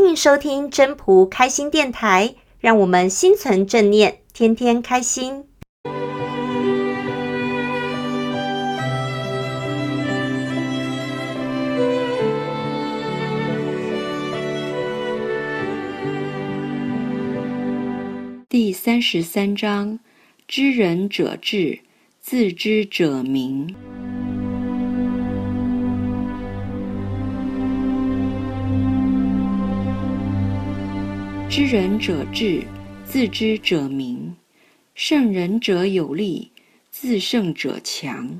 欢迎收听真仆开心电台，让我们心存正念，天天开心。第三十三章：知人者智，自知者明。知人者智，自知者明。胜人者有力，自胜者强。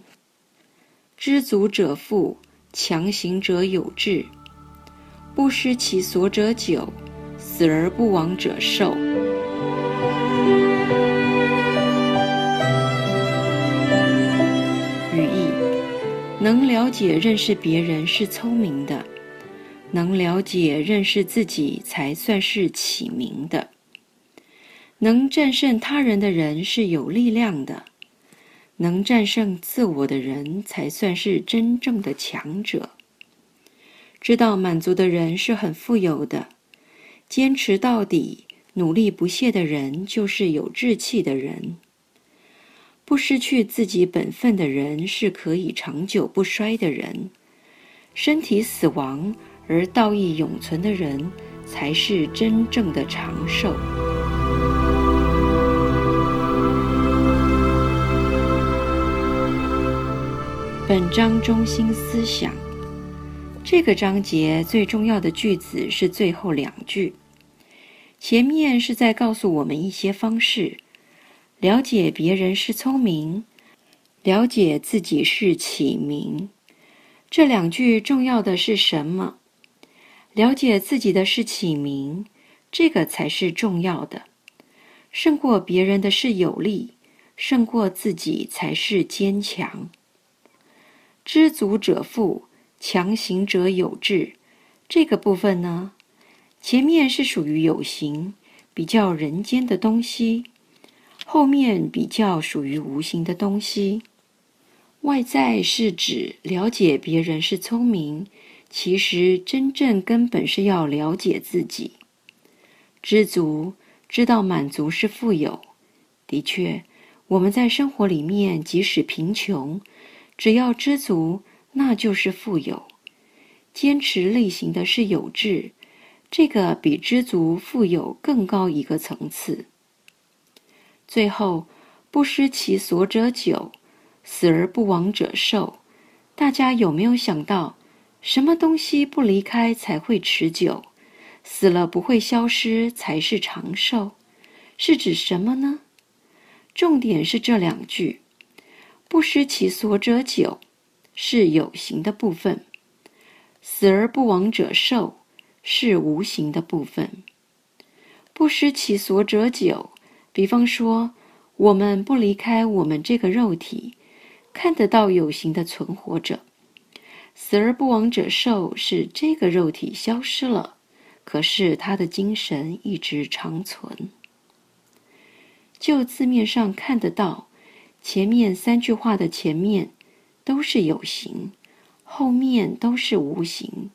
知足者富，强行者有志。不失其所者久，死而不亡者寿。语义：能了解、认识别人是聪明的。能了解、认识自己，才算是启明的；能战胜他人的人是有力量的；能战胜自我的人，才算是真正的强者。知道满足的人是很富有的；坚持到底、努力不懈的人，就是有志气的人；不失去自己本分的人，是可以长久不衰的人。身体死亡，而道义永存的人，才是真正的长寿。本章中心思想：这个章节最重要的句子是最后两句，前面是在告诉我们一些方式，了解别人是聪明，了解自己是启明。这两句重要的是什么？了解自己的是启明，这个才是重要的。胜过别人的是有力，胜过自己才是坚强。知足者富，强行者有志。这个部分呢，前面是属于有形，比较人间的东西；后面比较属于无形的东西。外在是指了解别人是聪明。其实，真正根本是要了解自己，知足，知道满足是富有。的确，我们在生活里面，即使贫穷，只要知足，那就是富有。坚持力行的是有志，这个比知足、富有更高一个层次。最后，不失其所者久，死而不亡者寿。大家有没有想到？什么东西不离开才会持久？死了不会消失才是长寿，是指什么呢？重点是这两句：“不失其所者久”是有形的部分，“死而不亡者寿”是无形的部分。不失其所者久，比方说，我们不离开我们这个肉体，看得到有形的存活着。死而不亡者寿，是这个肉体消失了，可是他的精神一直长存。就字面上看得到，前面三句话的前面都是有形，后面都是无形。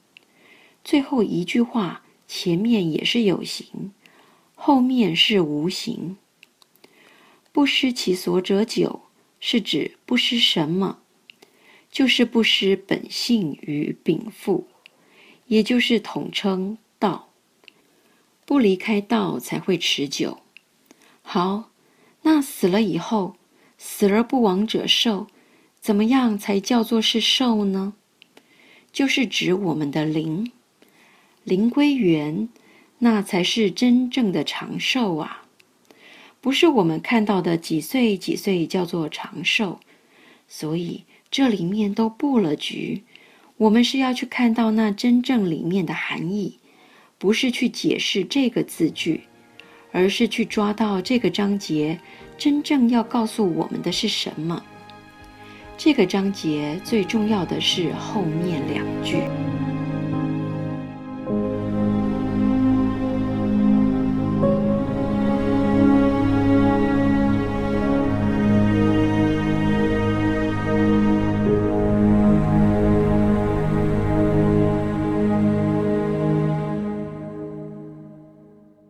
最后一句话前面也是有形，后面是无形。不失其所者久，是指不失什么？就是不失本性与禀赋，也就是统称道。不离开道才会持久。好，那死了以后，死而不亡者寿，怎么样才叫做是寿呢？就是指我们的灵，灵归元，那才是真正的长寿啊！不是我们看到的几岁几岁叫做长寿，所以。这里面都布了局，我们是要去看到那真正里面的含义，不是去解释这个字句，而是去抓到这个章节真正要告诉我们的是什么。这个章节最重要的是后面两句。